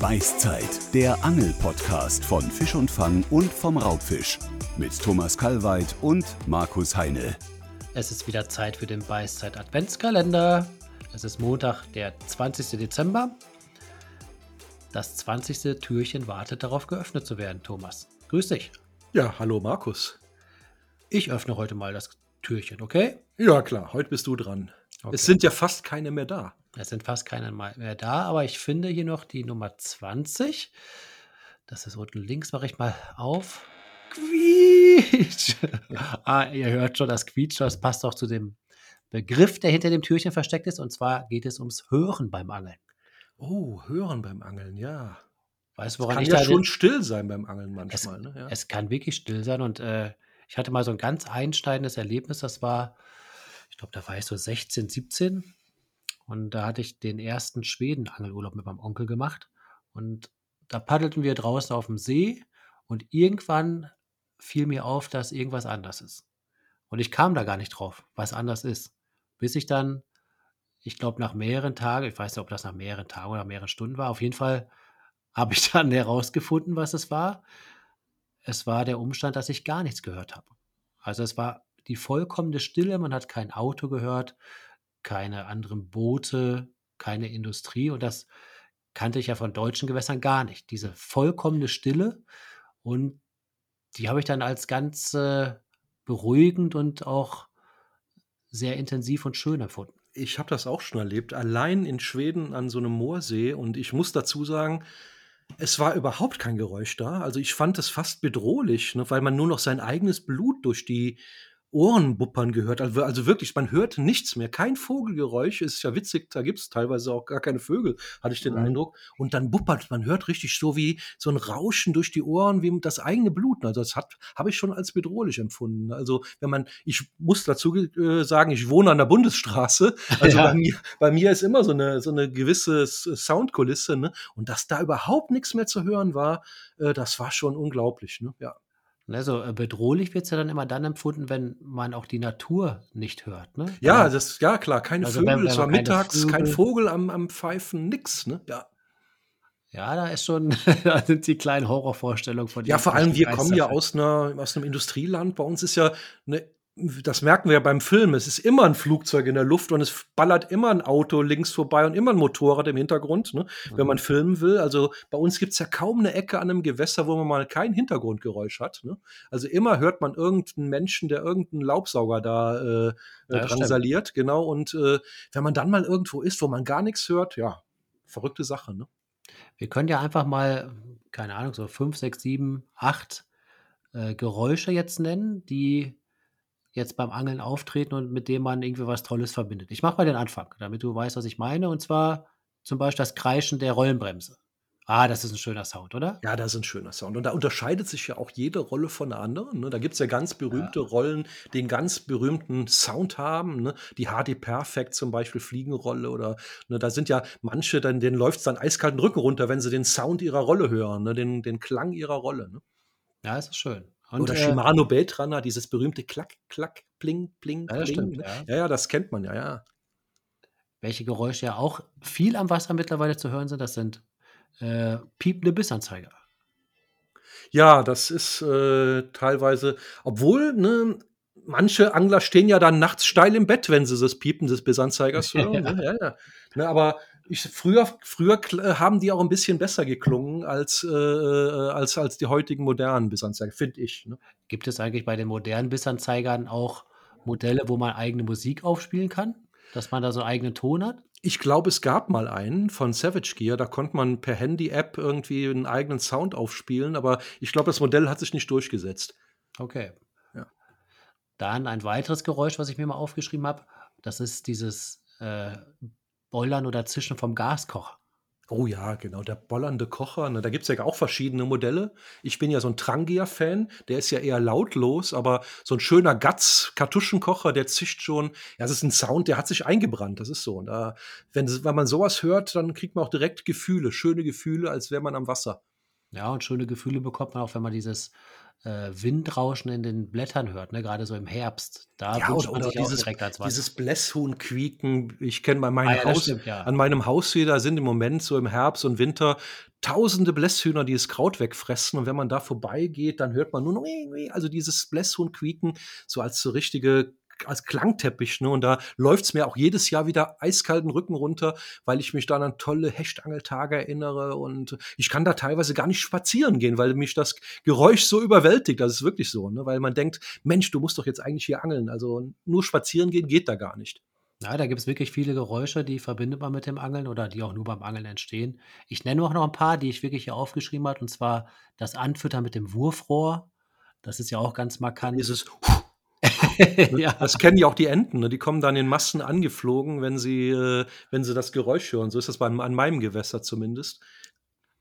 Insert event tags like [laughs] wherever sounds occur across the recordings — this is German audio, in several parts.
Beißzeit, der Angel-Podcast von Fisch und Fang und vom Raubfisch. Mit Thomas Kalweit und Markus Heine. Es ist wieder Zeit für den Beißzeit Adventskalender. Es ist Montag, der 20. Dezember. Das 20. Türchen wartet darauf, geöffnet zu werden, Thomas. Grüß dich. Ja, hallo Markus. Ich öffne heute mal das Türchen, okay? Ja, klar, heute bist du dran. Okay. Es sind ja fast keine mehr da. Es sind fast keine mehr da, aber ich finde hier noch die Nummer 20. Das ist unten links, mache ich mal auf. Quietsch! [laughs] ah, ihr hört schon das Quietsch, das passt auch zu dem Begriff, der hinter dem Türchen versteckt ist. Und zwar geht es ums Hören beim Angeln. Oh, hören beim Angeln, ja. Weißt du, Es woran kann ich ja da schon still sein beim Angeln manchmal. ne? ja. Es kann wirklich still sein und äh, ich hatte mal so ein ganz einsteigendes Erlebnis. Das war, ich glaube, da war ich so 16, 17 und da hatte ich den ersten Schweden-Angelurlaub mit meinem Onkel gemacht und da paddelten wir draußen auf dem See und irgendwann fiel mir auf, dass irgendwas anders ist. Und ich kam da gar nicht drauf, was anders ist. Bis ich dann, ich glaube, nach mehreren Tagen, ich weiß nicht, ob das nach mehreren Tagen oder mehreren Stunden war, auf jeden Fall habe ich [laughs] dann herausgefunden, was es war. Es war der Umstand, dass ich gar nichts gehört habe. Also es war die vollkommene Stille, man hat kein Auto gehört, keine anderen Boote, keine Industrie und das kannte ich ja von deutschen Gewässern gar nicht. Diese vollkommene Stille und die habe ich dann als ganz äh, beruhigend und auch sehr intensiv und schön empfunden. Ich habe das auch schon erlebt, allein in Schweden an so einem Moorsee. Und ich muss dazu sagen, es war überhaupt kein Geräusch da. Also ich fand es fast bedrohlich, ne, weil man nur noch sein eigenes Blut durch die Ohren buppern gehört. Also, also wirklich, man hört nichts mehr. Kein Vogelgeräusch. Ist ja witzig, da gibt es teilweise auch gar keine Vögel, hatte ich den Mhm. Eindruck. Und dann buppert, man hört richtig so wie so ein Rauschen durch die Ohren, wie das eigene Blut. Also das hat habe ich schon als bedrohlich empfunden. Also wenn man, ich muss dazu äh, sagen, ich wohne an der Bundesstraße. [laughs] Also Ja. bei, mir, bei mir ist immer so eine, so eine gewisse Soundkulisse, ne? Und dass da überhaupt nichts mehr zu hören war, äh, das war schon unglaublich, ne? Ja. Ne, so äh, bedrohlich wird es ja dann immer dann empfunden, wenn man auch die Natur nicht hört. Ne? Ja, Wenn- das, ja klar, keine Also Vögel, wenn- wenn es war mittags, kein Vögel- Vogel am, am Pfeifen, nix, ne? Ja. ja, da ist schon, [laughs] da sind die kleinen Horrorvorstellungen von Ja, vor allem, wir kommen ja aus, einer, aus einem Industrieland. Bei uns ist ja, ne, das merken wir ja beim Film, es ist immer ein Flugzeug in der Luft und es ballert immer ein Auto links vorbei und immer ein Motorrad im Hintergrund, ne, wenn Mhm. man filmen will. Also bei uns gibt's ja kaum eine Ecke an einem Gewässer, wo man mal kein Hintergrundgeräusch hat. Ne? Also immer hört man irgendeinen Menschen, der irgendeinen Laubsauger da äh, Ja, äh, stimmt. drangsaliert. Genau. Und äh, wenn man dann mal irgendwo ist, wo man gar nichts hört, ja, verrückte Sache. Ne? Wir können ja einfach mal, keine Ahnung, so fünf, sechs, sieben, acht äh, Geräusche jetzt nennen, die jetzt beim Angeln auftreten und mit dem man irgendwie was Tolles verbindet. Ich mache mal den Anfang, damit du weißt, was ich meine. Und zwar zum Beispiel das Kreischen der Rollenbremse. Ah, das ist ein schöner Sound, oder? Ja, das ist ein schöner Sound. Und da unterscheidet sich ja auch jede Rolle von der anderen. Ne? Da gibt's ja ganz berühmte Rollen, die einen ganz berühmten Sound haben. Ne? Die HD Perfect zum Beispiel, Fliegenrolle oder ne, da sind ja manche, dann, denen läuft's dann eiskalten Rücken runter, wenn sie den Sound ihrer Rolle hören, ne? den, den Klang ihrer Rolle. Ne? Ja, es ist schön. Und, oder äh, Shimano Beltrana, dieses berühmte Klack, Klack, Pling, Pling, Ja, das Pling. stimmt, ne? ja. ja, ja, das kennt man ja, ja. welche Geräusche ja auch viel am Wasser mittlerweile zu hören sind, das sind äh, piepende Bissanzeiger. Ja, das ist äh, teilweise, obwohl, ne, manche Angler stehen ja dann nachts steil im Bett, wenn sie das Piepen des Bissanzeigers [laughs] hören. Ne? Ja, ja. Ne, aber ich, früher, früher äh, haben die auch ein bisschen besser geklungen als, äh, äh, als, als die heutigen modernen Bissanzeiger, finde ich. Ne? Gibt es eigentlich bei den modernen Bissanzeigern auch Modelle, wo man eigene Musik aufspielen kann? Dass man da so einen eigenen Ton hat? Ich glaube, es gab mal einen von Savage Gear, da konnte man per Handy-App irgendwie einen eigenen Sound aufspielen, aber ich glaube, das Modell hat sich nicht durchgesetzt. Okay. Ja. Dann ein weiteres Geräusch, was ich mir mal aufgeschrieben habe, das ist dieses äh, Bollern oder Zischen vom Gaskocher. Oh ja, genau, der bollernde Kocher. Ne, da gibt's ja auch verschiedene Modelle. Ich bin ja so ein Trangia-Fan, der ist ja eher lautlos, aber so ein schöner Gatz-Kartuschenkocher, der zischt schon. Ja, das ist ein Sound, der hat sich eingebrannt, das ist so. Und da, wenn, wenn man sowas hört, dann kriegt man auch direkt Gefühle, schöne Gefühle, als wäre man am Wasser. Ja, und schöne Gefühle bekommt man auch, wenn man dieses, äh, Windrauschen in den Blättern hört, ne? Grade so im Herbst. Da Ja, wünscht man sich auch dieses direkt ans Wasser. dieses Blässhuhn-Quieken. Ich kenne bei Ah meinem ja, das Haus stimmt, ja. an meinem Haus hier, da sind im Moment so im Herbst und Winter tausende Blässhühner, die das Kraut wegfressen und wenn man da vorbeigeht, dann hört man nur noch also dieses Blässhuhn-Quieken so als so richtige als Klangteppich, ne? Und da läuft's mir auch jedes Jahr wieder eiskalten Rücken runter, weil ich mich dann an tolle Hechtangeltage erinnere und ich kann da teilweise gar nicht spazieren gehen, weil mich das Geräusch so überwältigt. Das ist wirklich so, ne? Weil man denkt: „Mensch, du musst doch jetzt eigentlich hier angeln.“ Also, nur spazieren gehen geht da gar nicht. Ja, da gibt's wirklich viele Geräusche, die verbindet man mit dem Angeln oder die auch nur beim Angeln entstehen. Ich nenne auch noch 'n paar, die ich wirklich hier aufgeschrieben habe, und zwar das Anfüttern mit dem Wurfrohr. Das ist ja auch ganz markant. Dieses ne? [laughs] Ja. Das kennen ja auch die Enten, ne? Die kommen dann in Massen angeflogen, wenn sie äh, wenn sie das Geräusch hören. So ist das beim an meinem Gewässer zumindest.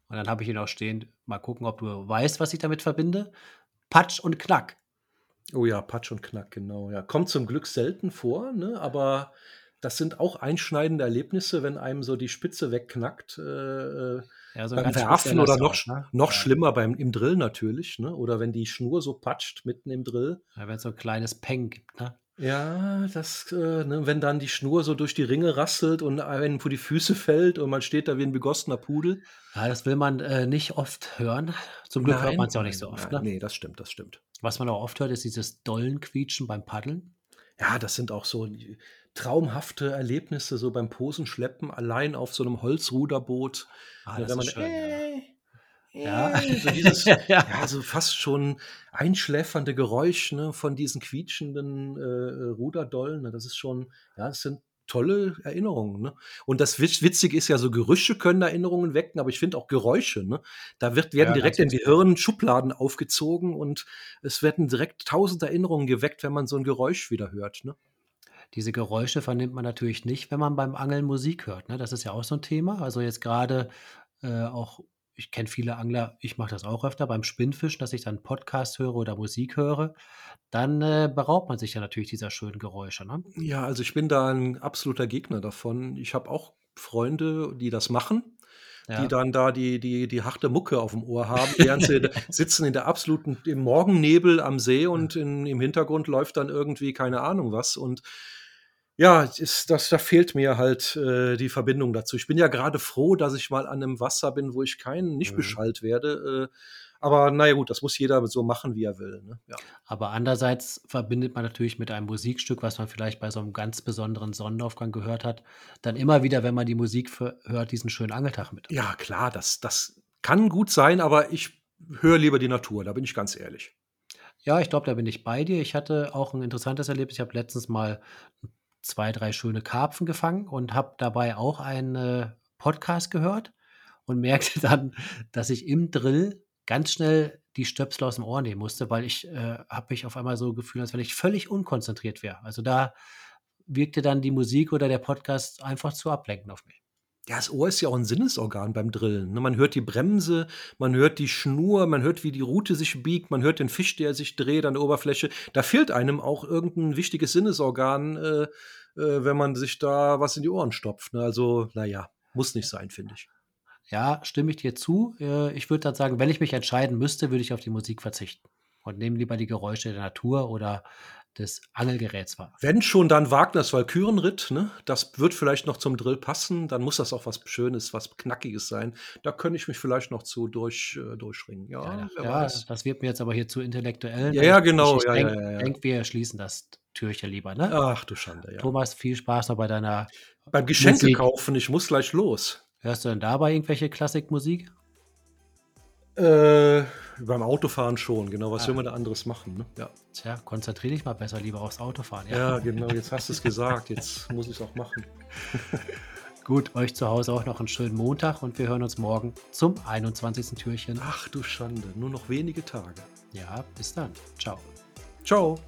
Und dann habe ich hier noch stehen mal gucken, ob du weißt, was ich damit verbinde. Patsch und Knack. Oh ja, Patsch und Knack, genau, ja. Kommt zum Glück selten vor, ne, aber das sind auch einschneidende Erlebnisse, wenn einem so die Spitze wegknackt, äh, äh, Ja, so beim Werfen oder noch ne? noch Ja. schlimmer beim im Drill natürlich, ne? Oder wenn die Schnur so patscht mitten im Drill. Ja, wenn's so 'n kleines Peng gibt, ne? Ja, das, äh, ne, wenn dann die Schnur so durch die Ringe rasselt und einem vor die Füße fällt und man steht da wie 'n begossener Pudel. Ja, das will man, äh, nicht oft hören. Zum Glück hört Nein, man's ja auch nicht nein, so oft, nein. ne? Ne, das stimmt, das stimmt. Was man auch oft hört, ist dieses Dollenquietschen beim Paddeln. Ja, das sind auch so traumhafte Erlebnisse so beim Posenschleppen allein auf so 'nem Holzruderboot, Ah, das wenn man ist schön, ja. äh, Ja. äh, so dieses [laughs] Ja. ja, so fast schon einschläfernde Geräusch, ne, von diesen quietschenden, äh, Ruderdollen, ne? Das ist schon ja, das sind tolle Erinnerungen, ne? Und das Witz Witzige ist ja, so Gerüche können Erinnerungen wecken, aber ich finde auch Geräusche, ne? Da wird werden Ja, direkt im. Gehirn Schubladen aufgezogen und es werden direkt tausend Erinnerungen geweckt, wenn man so 'n Geräusch wieder hört, ne? Diese Geräusche vernimmt man natürlich nicht, wenn man beim Angeln Musik hört, ne? Das ist ja auch so 'n Thema. Also, jetzt grade, äh, auch ich kenne viele Angler, ich mache das auch öfter beim Spinnfischen, dass ich dann Podcast höre oder Musik höre. Dann, äh, beraubt man sich ja natürlich dieser schönen Geräusche, ne? Ja, also, ich bin da 'n absoluter Gegner davon. Ich habe auch Freunde, die das machen, die Ja. dann da die die die harte Mucke aufm Ohr haben, während sie [laughs] sitzen in der absoluten im Morgennebel am See und in im Hintergrund läuft dann irgendwie keine Ahnung was und ja, ist das da fehlt mir halt, äh, die Verbindung dazu. Ich bin ja grade froh, dass ich mal an 'nem Wasser bin, wo ich kein nicht Mhm. beschallt werde, äh, aber na ja gut, das muss jeder so machen, wie er will, ne? Ja. Aber andererseits verbindet man natürlich mit einem Musikstück, was man vielleicht bei so 'nem ganz besonderen Sonnenaufgang gehört hat, dann immer wieder, wenn man die Musik hört, diesen schönen Angeltag mit. Ja klar, das das kann gut sein, aber ich höre lieber die Natur, da bin ich ganz ehrlich. Ja, ich glaube, da bin ich bei dir. Ich hatte auch 'n interessantes Erlebnis. Ich habe letztens mal 2, 3 schöne Karpfen gefangen und habe dabei auch einen, äh, Podcast gehört und merkte [laughs] dann, dass ich im Drill ganz schnell die Stöpsel aus'm Ohr nehmen musste, weil ich, äh, habe mich auf einmal so gefühlt, als wenn ich völlig unkonzentriert wäre. Also, da wirkte dann die Musik oder der Podcast einfach zu ablenkend auf mich. Ja, das Ohr ist ja auch 'n Sinnesorgan beim Drillen, ne? Man hört die Bremse, man hört die Schnur, man hört, wie die Rute sich biegt, man hört den Fisch, der sich dreht an der Oberfläche. Da fehlt einem auch irgend 'n wichtiges Sinnesorgan, äh, äh, wenn man sich da was in die Ohren stopft, ne? Also, na ja, muss nicht sein, finde ich. Ja, stimme ich dir zu. Äh, ich würde dann sagen, wenn ich mich entscheiden müsste, würde ich auf die Musik verzichten und nehme lieber die Geräusche der Natur oder des Angelgeräts wahr. Wenn schon, dann Wagners Walkürenritt, ne? Das wird vielleicht noch zum Drill passen. Dann muss das auch was Schönes, was Knackiges sein. Da könnte ich mich vielleicht noch zu durch äh, durchringen. Ja, Ja, wer ja, weiß. das wird mir jetzt aber hier zu intellektuell. Ja, ja, genau. ich Ja, ja, denke ja, denke, wir schließen das Türchen lieber, ne? Ach du Schande, ja. Thomas, viel Spaß noch bei deiner Beim Geschenke Musik. kaufen, ich muss gleich los. Hörst du denn dabei irgendwelche Klassikmusik? Äh, beim Autofahren schon, genau. Was Ah. will man da anderes machen, ne? Ja. Tja, konzentriere dich mal besser lieber aufs Autofahren, ja? Ja, genau, jetzt hast du's gesagt. Jetzt muss ich's auch machen. [laughs] Gut, euch zu Hause auch noch 'n schönen Montag und wir hören uns morgen zum 21. Türchen. Ach du Schande, nur noch wenige Tage. Ja, bis dann. Tschau. Tschau.